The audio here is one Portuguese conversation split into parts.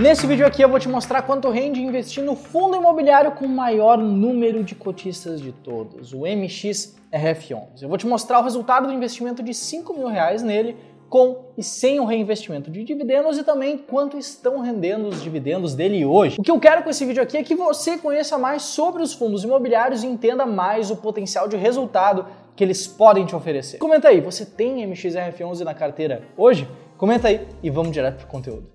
Nesse vídeo aqui eu vou te mostrar quanto rende investir no fundo imobiliário com o maior número de cotistas de todos, o MXRF11. Eu vou te mostrar o resultado do investimento de 5 mil reais nele com e sem o reinvestimento de dividendos e também quanto estão rendendo os dividendos dele hoje. O que eu quero com esse vídeo aqui é que você conheça mais sobre os fundos imobiliários e entenda mais o potencial de resultado que eles podem te oferecer. Comenta aí, você tem MXRF11 na carteira hoje? Comenta aí e vamos direto pro conteúdo.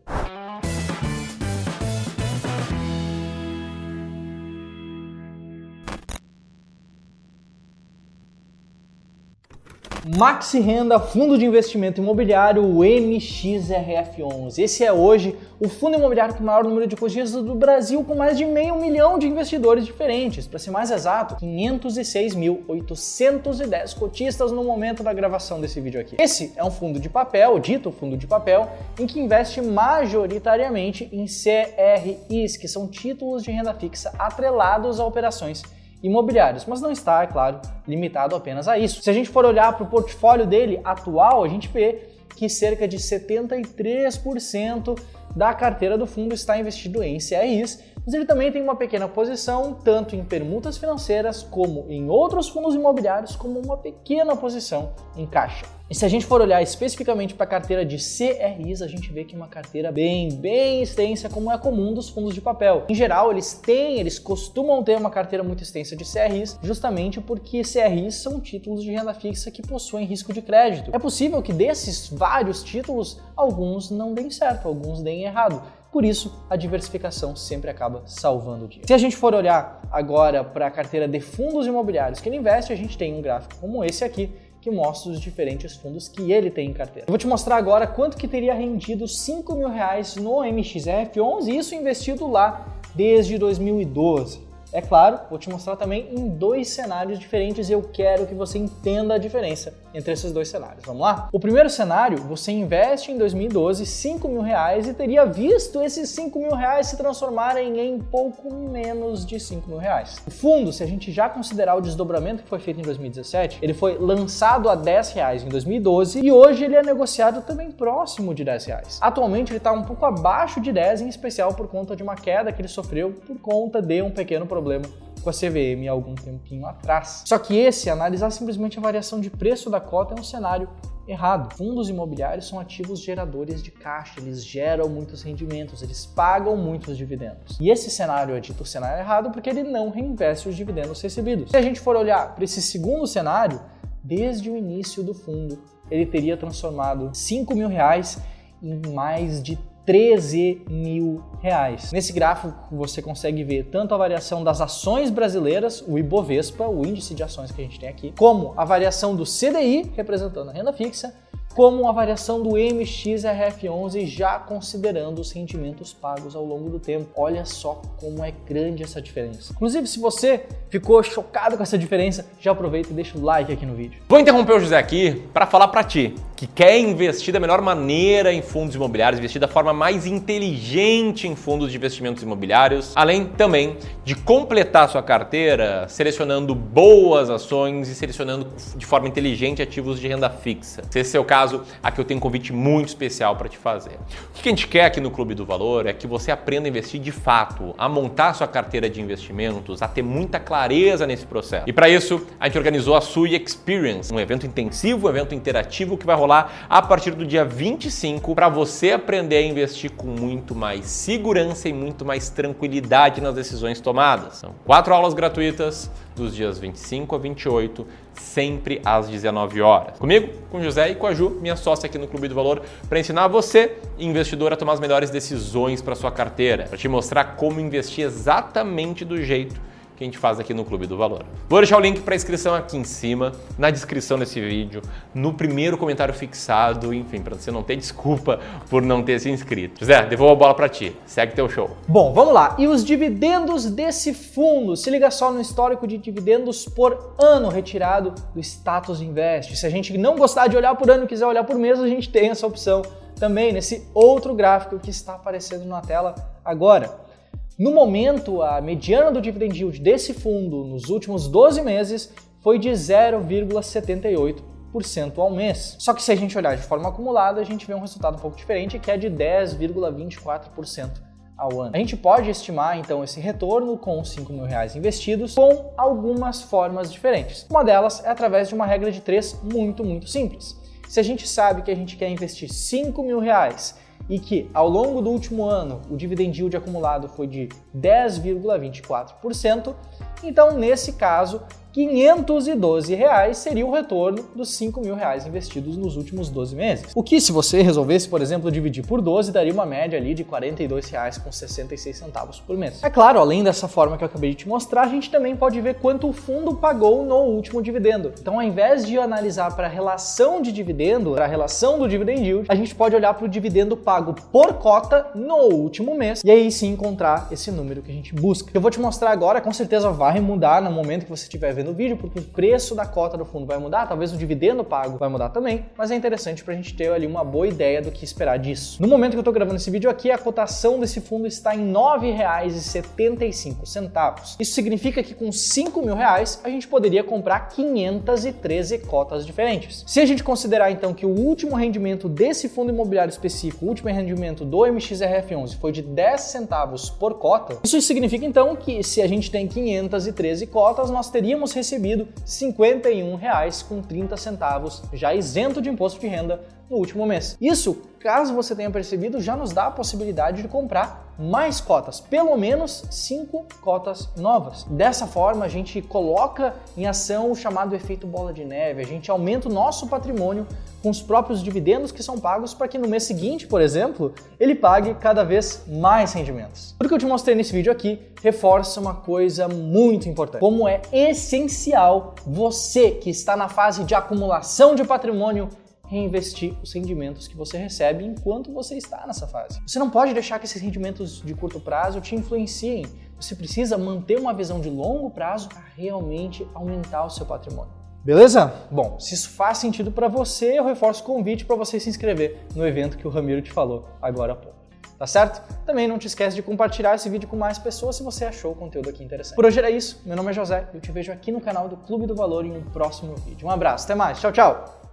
Maxi Renda Fundo de Investimento Imobiliário, o MXRF11. Esse é hoje o fundo imobiliário com o maior número de cotistas do Brasil, com mais de meio milhão de investidores diferentes. Para ser mais exato, 506.810 cotistas no momento da gravação desse vídeo aqui. Esse é um fundo de papel, dito fundo de papel, em que investe majoritariamente em CRIs, que são títulos de renda fixa atrelados a operações imobiliários, mas não está, é claro, limitado apenas a isso. Se a gente for olhar para o portfólio dele atual, a gente vê que cerca de 73% da carteira do fundo está investido em CRIs, mas ele também tem uma pequena posição tanto em permutas financeiras como em outros fundos imobiliários, como uma pequena posição em caixa. E se a gente for olhar especificamente para a carteira de CRIs, a gente vê que é uma carteira bem, bem extensa, como é comum dos fundos de papel. Em geral, eles têm, eles costumam ter uma carteira muito extensa de CRIs, justamente porque CRIs são títulos de renda fixa que possuem risco de crédito. É possível que desses vários títulos, alguns não deem certo, alguns deem errado. Por isso, a diversificação sempre acaba salvando o dia. Se a gente for olhar agora para a carteira de fundos imobiliários que ele investe, a gente tem um gráfico como esse aqui, que mostra os diferentes fundos que ele tem em carteira. Eu vou te mostrar agora quanto que teria rendido 5 mil reais no MXF11, isso investido lá desde 2012. É claro, vou te mostrar também em dois cenários diferentes e eu quero que você entenda a diferença entre esses dois cenários. Vamos lá? O primeiro cenário, você investe em 2012 5 mil reais e teria visto esses 5 mil reais se transformarem em pouco menos de 5 mil reais. O fundo, se a gente já considerar o desdobramento que foi feito em 2017, ele foi lançado a 10 reais em 2012 e hoje ele é negociado também próximo de 10 reais. Atualmente ele está um pouco abaixo de 10, em especial por conta de uma queda que ele sofreu por conta de um pequeno problema com a CVM há algum tempinho atrás. Só que esse, analisar simplesmente a variação de preço da cota, é um cenário errado. Fundos imobiliários são ativos geradores de caixa, eles geram muitos rendimentos, eles pagam muitos dividendos. E esse cenário é dito cenário errado porque ele não reinveste os dividendos recebidos. Se a gente for olhar para esse segundo cenário, desde o início do fundo, ele teria transformado 5 mil reais em mais de 13 mil reais. Nesse gráfico você consegue ver tanto a variação das ações brasileiras, o Ibovespa, o índice de ações que a gente tem aqui, como a variação do CDI, representando a renda fixa, como a variação do MXRF11 já considerando os rendimentos pagos ao longo do tempo. Olha só como é grande essa diferença. Inclusive, se você ficou chocado com essa diferença, já aproveita e deixa o like aqui no vídeo. Vou interromper o José aqui para falar para ti que quer investir da melhor maneira em fundos imobiliários, investir da forma mais inteligente em fundos de investimentos imobiliários, além também de completar sua carteira selecionando boas ações e selecionando de forma inteligente ativos de renda fixa. Se esse é o caso, aqui eu tenho um convite muito especial para te fazer. O que a gente quer aqui no Clube do Valor é que você aprenda a investir de fato, a montar sua carteira de investimentos, a ter muita clareza nesse processo. E para isso, a gente organizou a Sui Experience, um evento intensivo, um evento interativo que vai rolar a partir do dia 25 para você aprender a investir com muito mais segurança e muito mais tranquilidade nas decisões tomadas. São quatro aulas gratuitas dos dias 25 a 28, sempre às 19 horas. Comigo, com José e com a Ju, minha sócia aqui no Clube do Valor, para ensinar você, investidor, a tomar as melhores decisões para sua carteira, para te mostrar como investir exatamente do jeito que a gente faz aqui no Clube do Valor. Vou deixar o link para inscrição aqui em cima, na descrição desse vídeo, no primeiro comentário fixado, enfim, para você não ter desculpa por não ter se inscrito. José, devolvo a bola para ti. Segue teu show. Bom, vamos lá. E os dividendos desse fundo? Se liga só no histórico de dividendos por ano retirado do Status Invest. Se a gente não gostar de olhar por ano e quiser olhar por mês, a gente tem essa opção também nesse outro gráfico que está aparecendo na tela agora. No momento, a mediana do dividend yield desse fundo nos últimos 12 meses foi de 0,78% ao mês. Só que se a gente olhar de forma acumulada, a gente vê um resultado um pouco diferente, que é de 10,24% ao ano. A gente pode estimar então esse retorno com os 5 mil reais investidos com algumas formas diferentes. Uma delas é através de uma regra de três muito, muito simples. Se a gente sabe que a gente quer investir 5 mil reais e que ao longo do último ano o dividend yield acumulado foi de 10,24%, então nesse caso 512 reais seria o retorno dos 5 mil reais investidos nos últimos 12 meses. O que, se você resolvesse, por exemplo, dividir por 12, daria uma média ali de R$ 42,66 por mês. É claro, além dessa forma que eu acabei de te mostrar, a gente também pode ver quanto o fundo pagou no último dividendo. Então, ao invés de analisar para a relação de dividendo, para a relação do dividend yield, a gente pode olhar para o dividendo pago por cota no último mês e aí sim encontrar esse número que a gente busca. Eu vou te mostrar agora, com certeza vai mudar no momento que você estiver vendo no vídeo, porque o preço da cota do fundo vai mudar, talvez o dividendo pago vai mudar também, mas é interessante para a gente ter ali uma boa ideia do que esperar disso. No momento que eu estou gravando esse vídeo aqui, a cotação desse fundo está em R$ 9,75. Isso significa que com 5 mil reais a gente poderia comprar 513 cotas diferentes. Se a gente considerar então que o último rendimento desse fundo imobiliário específico, o último rendimento do MXRF11 foi de 10 centavos por cota, isso significa então que se a gente tem 513 cotas, nós teríamos recebido R$ 51,30 já isento de imposto de renda no último mês. Isso, caso você tenha percebido, já nos dá a possibilidade de comprar mais cotas, pelo menos cinco cotas novas. Dessa forma, a gente coloca em ação o chamado efeito bola de neve, a gente aumenta o nosso patrimônio com os próprios dividendos que são pagos para que no mês seguinte, por exemplo, ele pague cada vez mais rendimentos. Tudo que eu te mostrei nesse vídeo aqui reforça uma coisa muito importante: como é essencial você que está na fase de acumulação de patrimônio reinvestir os rendimentos que você recebe enquanto você está nessa fase. Você não pode deixar que esses rendimentos de curto prazo te influenciem. Você precisa manter uma visão de longo prazo para realmente aumentar o seu patrimônio. Beleza? Bom, se isso faz sentido para você, eu reforço o convite para você se inscrever no evento que o Ramiro te falou agora há pouco. Tá certo? Também não te esquece de compartilhar esse vídeo com mais pessoas se você achou o conteúdo aqui interessante. Por hoje era isso. Meu nome é José e eu te vejo aqui no canal do Clube do Valor em um próximo vídeo. Um abraço, até mais. Tchau, tchau.